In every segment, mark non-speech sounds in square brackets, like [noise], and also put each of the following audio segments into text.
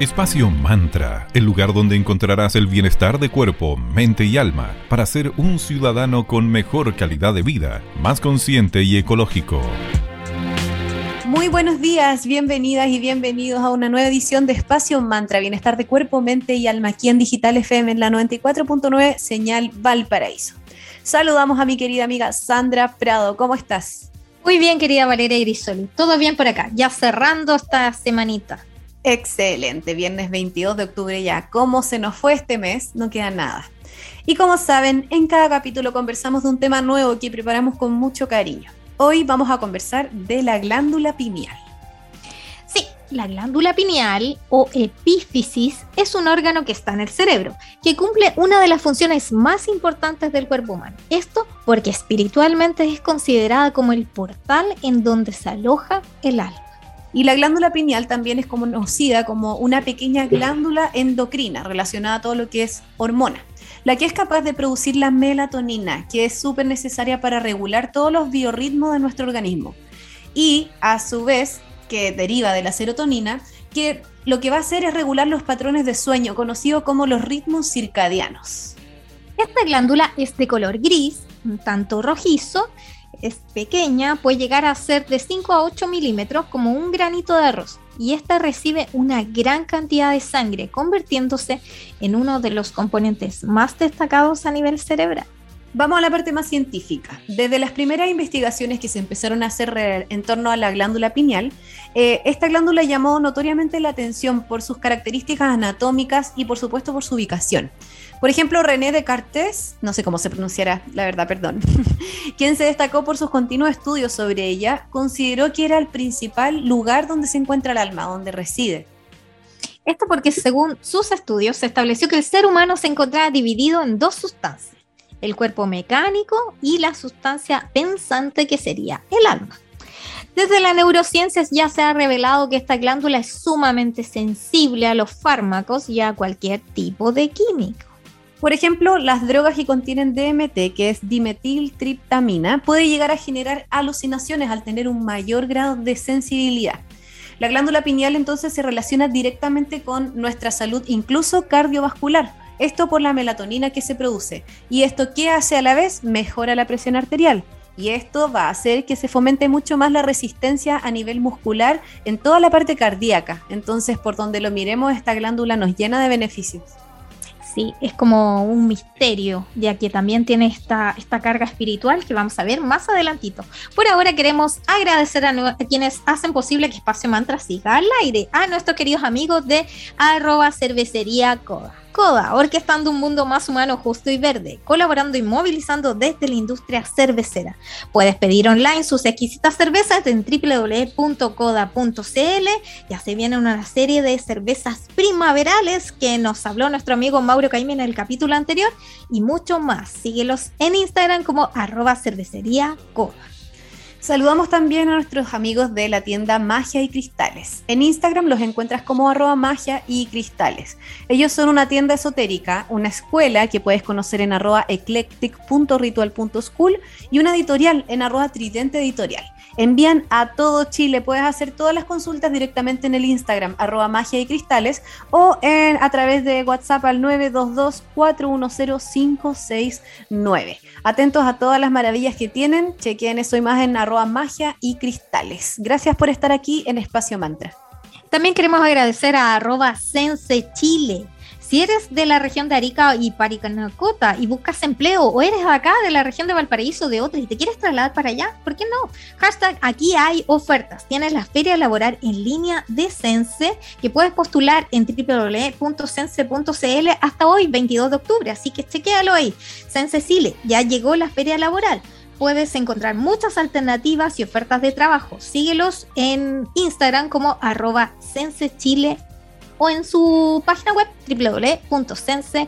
Espacio Mantra, el lugar donde encontrarás el bienestar de cuerpo, mente y alma para ser un ciudadano con mejor calidad de vida, más consciente y ecológico. Muy buenos días, bienvenidas y bienvenidos a una nueva edición de Espacio Mantra, bienestar de cuerpo, mente y alma aquí en Digital FM en la 94.9 Señal Valparaíso. Saludamos a mi querida amiga Sandra Prado, ¿cómo estás? Muy bien, querida Valeria Grisoli, todo bien por acá, ya cerrando esta semanita. Excelente, viernes 22 de octubre ya. ¿Cómo se nos fue este mes? No queda nada. Y como saben, en cada capítulo conversamos de un tema nuevo que preparamos con mucho cariño. Hoy vamos a conversar de la glándula pineal. Sí, la glándula pineal o epífisis es un órgano que está en el cerebro, que cumple una de las funciones más importantes del cuerpo humano. Esto porque espiritualmente es considerada como el portal en donde se aloja el alma. Y la glándula pineal también es conocida como una pequeña glándula endocrina relacionada a todo lo que es hormona, la que es capaz de producir la melatonina, que es súper necesaria para regular todos los biorritmos de nuestro organismo. Y a su vez, que deriva de la serotonina, que lo que va a hacer es regular los patrones de sueño, conocidos como los ritmos circadianos. Esta glándula es de color gris, un tanto rojizo, es pequeña, puede llegar a ser de 5 a 8 milímetros como un granito de arroz y esta recibe una gran cantidad de sangre, convirtiéndose en uno de los componentes más destacados a nivel cerebral. Vamos a la parte más científica. Desde las primeras investigaciones que se empezaron a hacer en torno a la glándula pineal, eh, esta glándula llamó notoriamente la atención por sus características anatómicas y por supuesto por su ubicación. Por ejemplo, René Descartes, no sé cómo se pronunciará, la verdad, perdón, [laughs] quien se destacó por sus continuos estudios sobre ella, consideró que era el principal lugar donde se encuentra el alma, donde reside. Esto porque según sus estudios se estableció que el ser humano se encontraba dividido en dos sustancias, el cuerpo mecánico y la sustancia pensante que sería el alma. Desde la neurociencia ya se ha revelado que esta glándula es sumamente sensible a los fármacos y a cualquier tipo de químico. Por ejemplo, las drogas que contienen DMT, que es dimetiltriptamina, puede llegar a generar alucinaciones al tener un mayor grado de sensibilidad. La glándula pineal entonces se relaciona directamente con nuestra salud, incluso cardiovascular. Esto por la melatonina que se produce. ¿Y esto qué hace a la vez? Mejora la presión arterial. Y esto va a hacer que se fomente mucho más la resistencia a nivel muscular en toda la parte cardíaca. Entonces, por donde lo miremos, esta glándula nos llena de beneficios. ¿sí? Es como un misterio, ya que también tiene esta, esta carga espiritual que vamos a ver más adelantito. Por ahora queremos agradecer a, quienes hacen posible que Espacio Mantra siga al aire, a nuestros queridos amigos de arroba cervecería Coda. Coda, orquestando un mundo más humano, justo y verde, colaborando y movilizando desde la industria cervecera. Puedes pedir online sus exquisitas cervezas en www.coda.cl. Ya se viene una serie de cervezas primaverales que nos habló nuestro amigo Mauro Caime en el capítulo anterior y mucho más. Síguelos en Instagram como arroba. Saludamos también a nuestros amigos de la tienda Magia y Cristales. En Instagram los encuentras como arroba magia y cristales. Ellos son una tienda esotérica, una escuela que puedes conocer en arroba eclectic.ritual.school y una editorial en arroba tridente editorial. Envían a todo Chile, puedes hacer todas las consultas directamente en el Instagram arroba magia y cristales o a través de WhatsApp al 922 410 Atentos a todas las maravillas que tienen, chequeen eso y más en magia y cristales. Gracias por estar aquí en Espacio Mantra. También queremos agradecer a arroba Sense Chile. Si eres de la región de Arica y Paricanacota y buscas empleo o eres acá de la región de Valparaíso de otra y te quieres trasladar para allá, ¿por qué no? Hashtag aquí hay ofertas. Tienes la feria laboral en línea de Sense que puedes postular en www.sense.cl hasta hoy, 22 de octubre. Así que chequéalo ahí. Sense Chile, ya llegó la feria laboral puedes encontrar muchas alternativas y ofertas de trabajo. Síguelos en Instagram como arroba sensechile o en su página web www.sense.cl.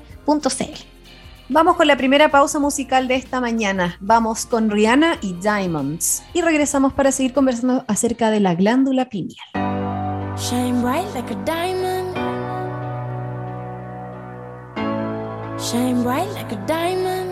Vamos con la primera pausa musical de esta mañana. Vamos con Rihanna y Diamonds. Y regresamos para seguir conversando acerca de la glándula pineal. Shine bright like a diamond. Shine bright like a diamond.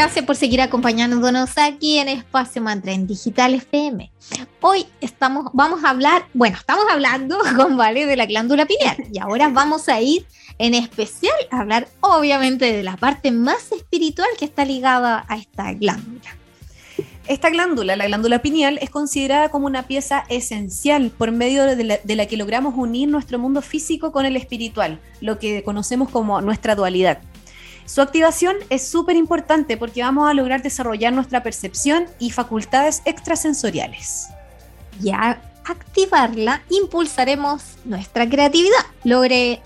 Por seguir acompañándonos aquí en Espacio Mantra en Digital FM. Hoy estamos, vamos a hablar, bueno, estamos hablando [laughs] con Vale de la glándula pineal y ahora vamos a ir en especial a hablar obviamente de la parte más espiritual que está ligada a esta glándula. Esta glándula, la glándula pineal, es considerada como una pieza esencial por medio de la, de la, que logramos unir nuestro mundo físico con el espiritual, lo que conocemos como nuestra dualidad. Su activación es súper importante porque vamos a lograr desarrollar nuestra percepción y facultades extrasensoriales. Y a activarla, impulsaremos nuestra creatividad.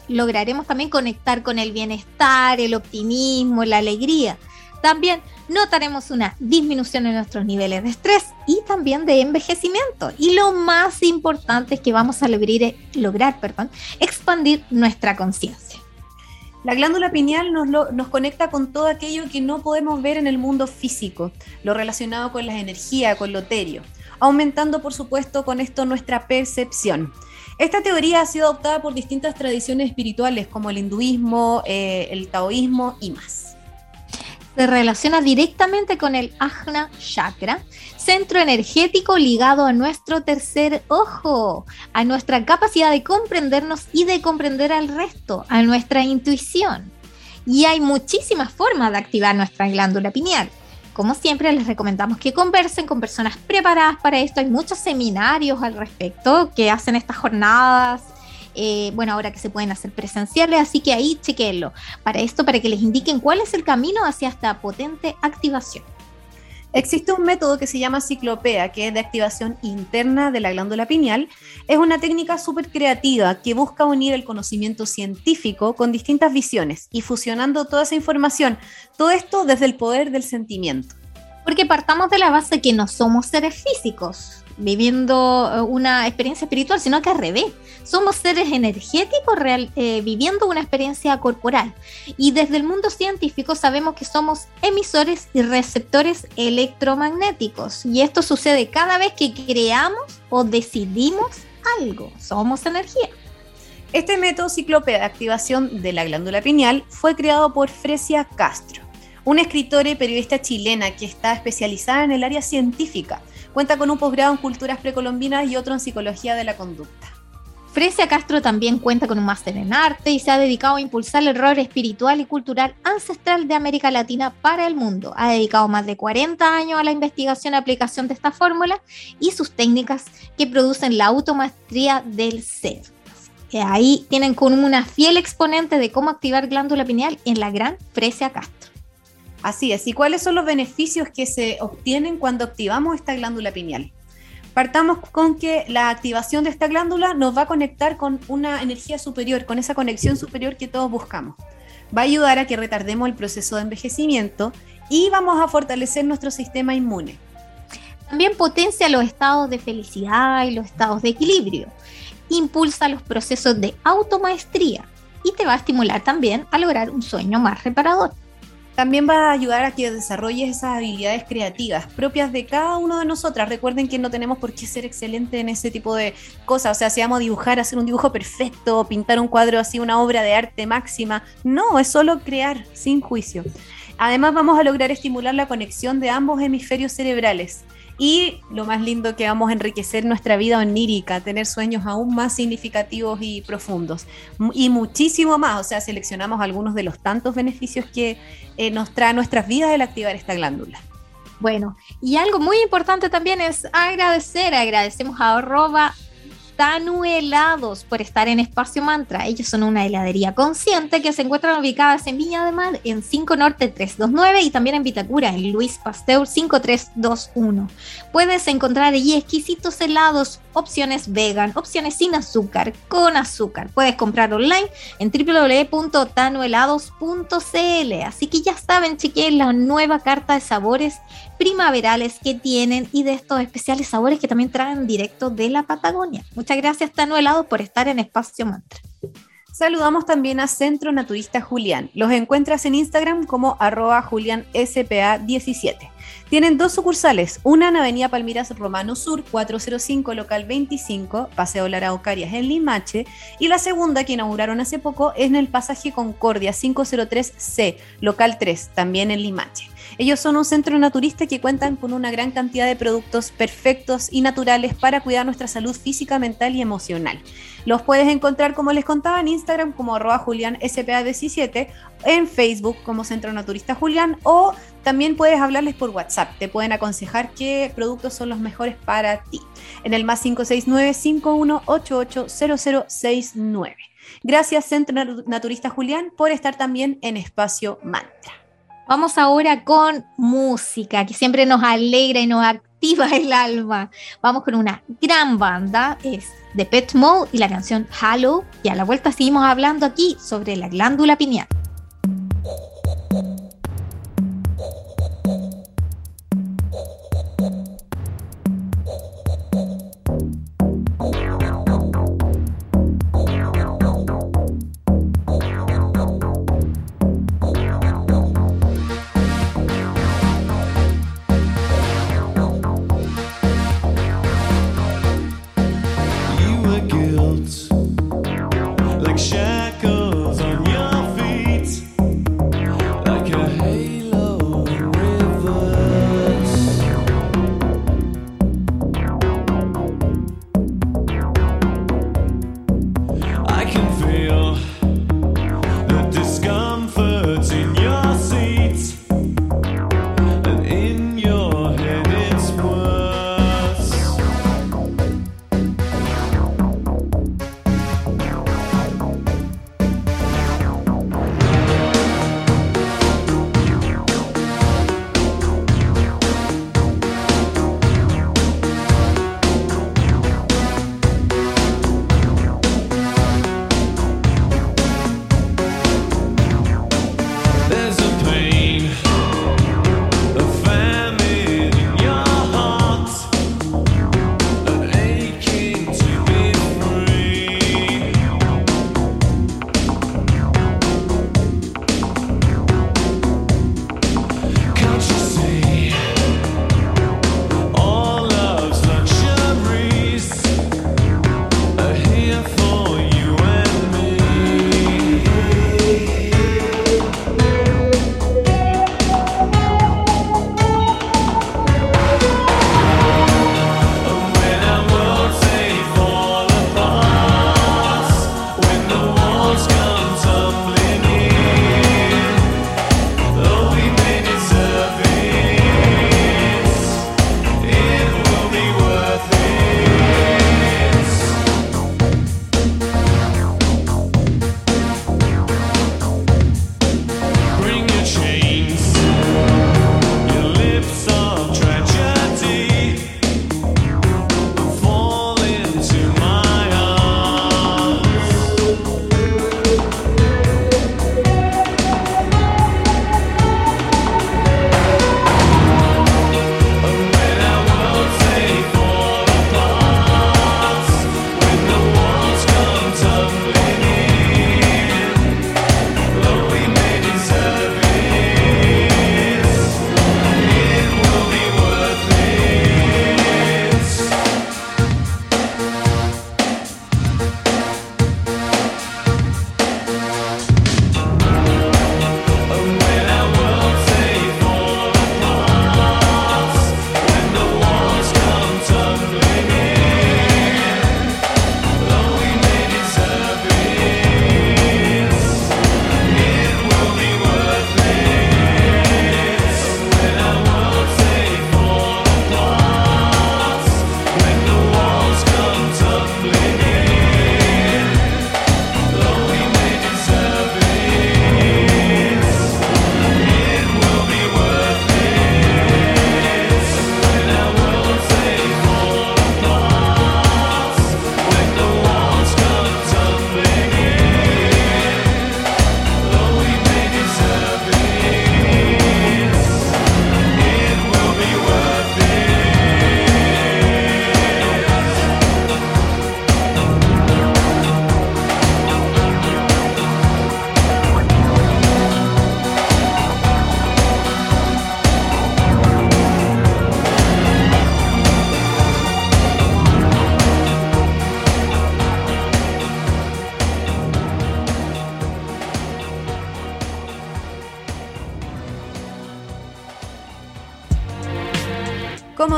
lograremos también conectar con el bienestar, el optimismo, la alegría. También notaremos una disminución en nuestros niveles de estrés y también de envejecimiento. Y lo más importante es que vamos a lograr, lograr perdón, expandir nuestra conciencia. La glándula pineal nos, nos, conecta con todo aquello que no podemos ver en el mundo físico, lo relacionado con la energía, con lo etéreo, aumentando por supuesto con esto nuestra percepción. Esta teoría ha sido adoptada por distintas tradiciones espirituales como el hinduismo, eh, el taoísmo y más se relaciona directamente con el Ajna Chakra, centro energético ligado a nuestro tercer ojo, a nuestra capacidad de comprendernos y de comprender al resto, a nuestra intuición. Y hay muchísimas formas de activar nuestra glándula pineal. Como siempre, les recomendamos que conversen con personas preparadas para esto. Hay muchos seminarios al respecto que hacen estas jornadas eh, bueno, ahora que se pueden hacer presenciales, así que ahí chequenlo. Para esto, para que les indiquen cuál es el camino hacia esta potente activación. Existe un método que se llama ciclopea, que es de activación interna de la glándula pineal. Es una técnica súper creativa que busca unir el conocimiento científico con distintas visiones y fusionando toda esa información. Todo esto desde el poder del sentimiento. Porque partamos de la base que no somos seres físicos viviendo eh, una experiencia espiritual, sino que al revés. Somos seres energéticos real, eh, viviendo una experiencia corporal. Y desde el mundo científico sabemos que somos emisores y receptores electromagnéticos. Y esto sucede cada vez que creamos o decidimos algo. Somos energía. Este método cíclope de activación de la glándula pineal fue creado por Fresia Castro, una escritora y periodista chilena que está especializada en el área científica. Cuenta con un posgrado en culturas precolombinas y otro en psicología de la conducta. Fresia Castro también cuenta con un máster en arte y se ha dedicado a impulsar el rol espiritual y cultural ancestral de América Latina para el mundo. Ha dedicado más de 40 años a la investigación y aplicación de esta fórmula y sus técnicas que producen la automaestría del ser ahí tienen con una fiel exponente de cómo activar glándula pineal en la gran Fresia Castro. Así es, ¿y cuáles son los beneficios que se obtienen cuando activamos esta glándula pineal? Partamos con que la activación de esta glándula nos va a conectar con una energía superior, con esa conexión superior que todos buscamos. Va a ayudar a que retardemos el proceso de envejecimiento y vamos a fortalecer nuestro sistema inmune. También potencia los estados de felicidad y los estados de equilibrio impulsa los procesos de automaestría y te va a estimular también a lograr un sueño más reparador. También va a ayudar a que desarrolles esas habilidades creativas propias de cada uno de nosotras. Recuerden que no tenemos por qué ser excelente en ese tipo de cosas. O sea, si vamos a dibujar, hacer un dibujo perfecto, pintar un cuadro así, una obra de arte máxima. No, es solo crear, sin juicio. Además, vamos a lograr estimular la conexión de ambos hemisferios cerebrales y lo más lindo que vamos a enriquecer nuestra vida onírica, tener sueños aún más significativos y profundos. Y muchísimo más, o sea, seleccionamos algunos de los tantos beneficios que eh, nos trae nuestras vidas el activar esta glándula. Bueno, y algo muy importante también es agradecer, agradecemos a arroba Tanu Helados por estar en Espacio Mantra. Ellos son una heladería consciente que se encuentran ubicadas en Viña de Mar en 5 Norte 329 y también en Vitacura en Luis Pasteur 5321. Puedes encontrar allí exquisitos helados, opciones vegan, opciones sin azúcar, con azúcar. Puedes comprar online en www.tanuhelados.cl. Así que ya saben, chiquillos, la nueva carta de sabores primaverales que tienen y de estos especiales sabores que también traen directo de la Patagonia. Muchas gracias, Tano Helado, por estar en Espacio Mantra. Saludamos también a Centro Naturista Julián. Los encuentras en Instagram como arroba julianspa17. Tienen dos sucursales, una en Avenida Palmiras Romano Sur, 405, local 25, Paseo Lara Ocarias en Limache, y la segunda que inauguraron hace poco es en el pasaje Concordia 503C, local 3, también en Limache. Ellos son un centro naturista que cuentan con una gran cantidad de productos perfectos y naturales para cuidar nuestra salud física, mental y emocional. Los puedes encontrar, como les contaba, en Instagram como arroba julianspa17, en Facebook como Centro Naturista Julián o también puedes hablarles por WhatsApp. Te pueden aconsejar qué productos son los mejores para ti. En el más 569-5188-0069. Gracias Centro Naturista Julián por estar también en Espacio Mantra. Vamos ahora con música, que siempre nos alegra y nos activa el alma. Vamos con una gran banda, es The Pet Mode y la canción Halo. Y a la vuelta seguimos hablando aquí sobre la glándula pineal.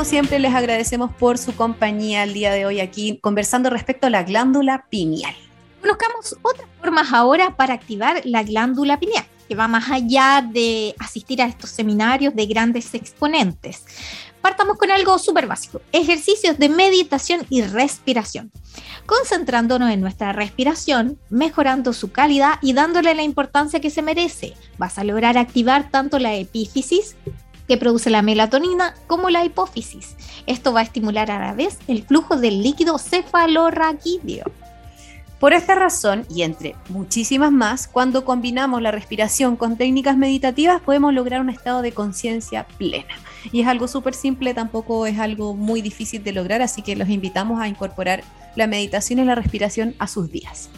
Siempre, les agradecemos por su compañía el día de hoy aquí conversando respecto a la glándula pineal. Conozcamos otras formas ahora para activar la glándula pineal, que va más allá de asistir a estos seminarios de grandes exponentes. Partamos con algo súper básico, ejercicios de meditación y respiración. Concentrándonos en nuestra respiración, mejorando su calidad y dándole la importancia que se merece, vas a lograr activar tanto la epífisis, que produce la melatonina, como la hipófisis. Esto va a estimular a la vez el flujo del líquido cefalorraquídeo. Por esta razón, y entre muchísimas más, cuando combinamos la respiración con técnicas meditativas podemos lograr un estado de conciencia plena. Y es algo súper simple, tampoco es algo muy difícil de lograr, así que los invitamos a incorporar la meditación y la respiración a sus días.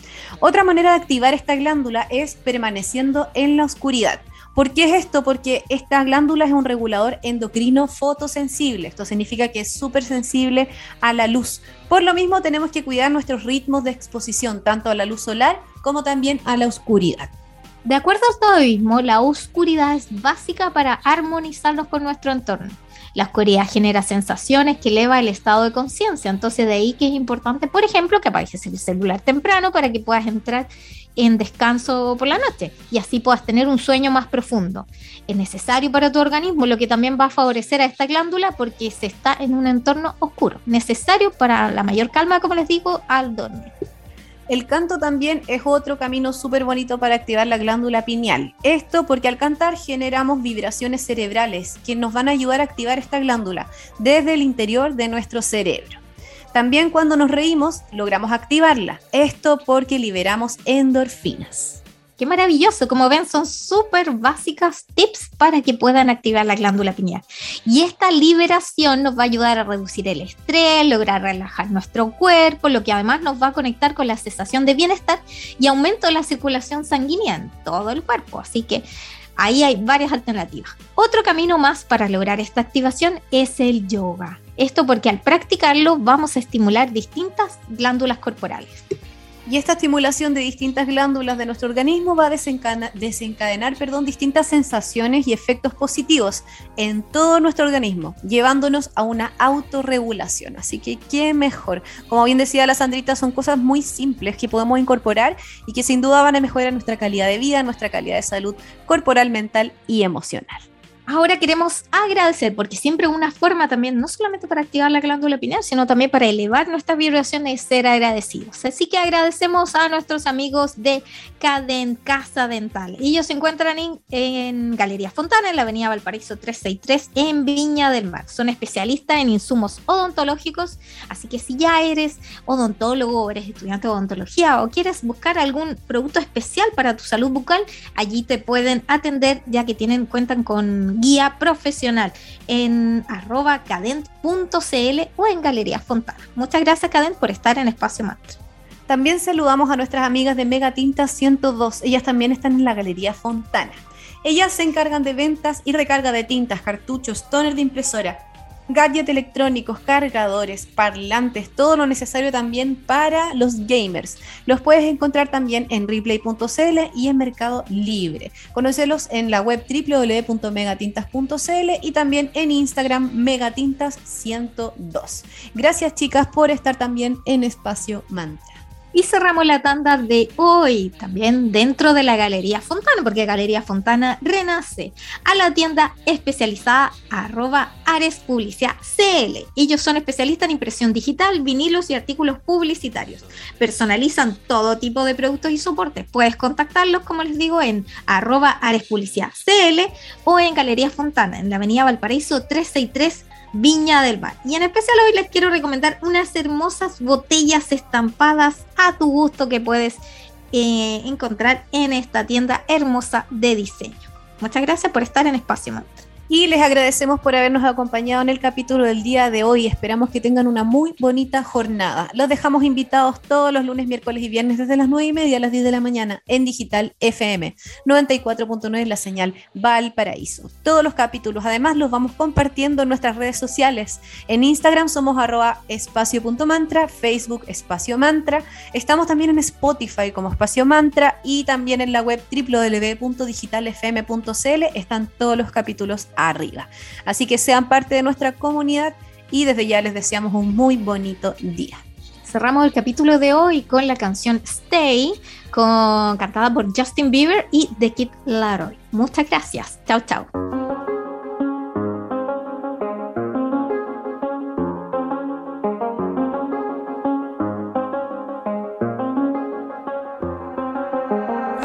Otra manera de activar esta glándula es permaneciendo en la oscuridad. ¿Por qué es esto? Porque esta glándula es un regulador endocrino fotosensible. Esto significa que es súper sensible a la luz. Por lo mismo tenemos que cuidar nuestros ritmos de exposición, tanto a la luz solar como también a la oscuridad. De acuerdo al taoísmo, la oscuridad es básica para armonizarnos con nuestro entorno. La oscuridad genera sensaciones que eleva el estado de conciencia, entonces de ahí que es importante, por ejemplo, que apagues el celular temprano para que puedas entrar en descanso por la noche y así puedas tener un sueño más profundo. Es necesario para tu organismo, lo que también va a favorecer a esta glándula porque se está en un entorno oscuro, necesario para la mayor calma, como les digo, al dormir. El canto también es otro camino súper bonito para activar la glándula pineal. Esto porque al cantar generamos vibraciones cerebrales que nos van a ayudar a activar esta glándula desde el interior de nuestro cerebro. También cuando nos reímos logramos activarla. Esto porque liberamos endorfinas. Qué maravilloso, como ven, son súper básicas tips para que puedan activar la glándula pineal. Y esta liberación nos va a ayudar a reducir el estrés, lograr relajar nuestro cuerpo, lo que además nos va a conectar con la sensación de bienestar y aumento de la circulación sanguínea en todo el cuerpo. Así que ahí hay varias alternativas. Otro camino más para lograr esta activación es el yoga. Esto porque al practicarlo vamos a estimular distintas glándulas corporales. Y esta estimulación de distintas glándulas de nuestro organismo va a desencadenar, perdón, distintas sensaciones y efectos positivos en todo nuestro organismo, llevándonos a una autorregulación. Así que qué mejor. Como bien decía la Sandrita, son cosas muy simples que podemos incorporar y que sin duda van a mejorar nuestra calidad de vida, nuestra calidad de salud corporal, mental y emocional. Ahora queremos agradecer, porque siempre una forma también, no solamente para activar la glándula pineal, sino también para elevar nuestras vibraciones ser agradecidos. Así que agradecemos a nuestros amigos de Cadent Casa Dental. Ellos se encuentran en, Galería Fontana, en la avenida Valparaíso 363, en Viña del Mar. Son especialistas en insumos odontológicos, así que si ya eres odontólogo eres estudiante de odontología o quieres buscar algún producto especial para tu salud bucal, allí te pueden atender ya que tienen, cuentan con guía profesional en arroba cadent.cl o en Galería Fontana. Muchas gracias Cadent por estar en Espacio Mantra. También saludamos a nuestras amigas de Mega Tinta 102. Ellas también están en la Galería Fontana. Ellas se encargan de ventas y recarga de tintas, cartuchos, toner de impresora, gadgets electrónicos, cargadores, parlantes, todo lo necesario también para los gamers. Los puedes encontrar también en replay.cl y en Mercado Libre. Conocelos en la web www.megatintas.cl y también en Instagram megatintas102. Gracias chicas por estar también en Espacio Mantra. Y cerramos la tanda de hoy, también dentro de la Galería Fontana, porque Galería Fontana renace a la tienda especializada arroba Ares CL. Ellos son especialistas en impresión digital, vinilos y artículos publicitarios. Personalizan todo tipo de productos y soportes. Puedes contactarlos, como les digo, en arroba Ares CL o en Galería Fontana, en la avenida Valparaíso 363 Viña del Mar. Y en especial hoy les quiero recomendar unas hermosas botellas estampadas a tu gusto que puedes eh, encontrar en esta tienda hermosa de diseño. Muchas gracias por estar en Espacio Mantra y les agradecemos por habernos acompañado en el capítulo del día de hoy. Esperamos que tengan una muy bonita jornada. Los dejamos invitados todos los lunes, miércoles y viernes desde las 9 y media a las 10 de la mañana en Digital FM 94.9 la señal Valparaíso. Todos los capítulos, además, los vamos compartiendo en nuestras redes sociales. En Instagram somos arroba espacio.mantra, Facebook espacio mantra. Estamos también en Spotify como espacio mantra y también en la web www.digitalfm.cl están todos los capítulos arriba. Así que sean parte de nuestra comunidad y desde ya les deseamos un muy bonito día. Cerramos el capítulo de hoy con la canción Stay, con, cantada por Justin Bieber y The Kid Laroi. Muchas gracias. Chao, chao.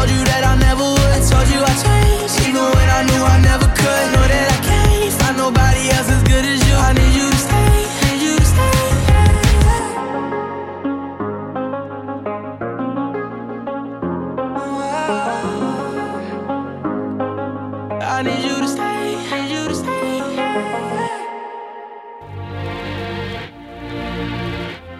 told you that I never would.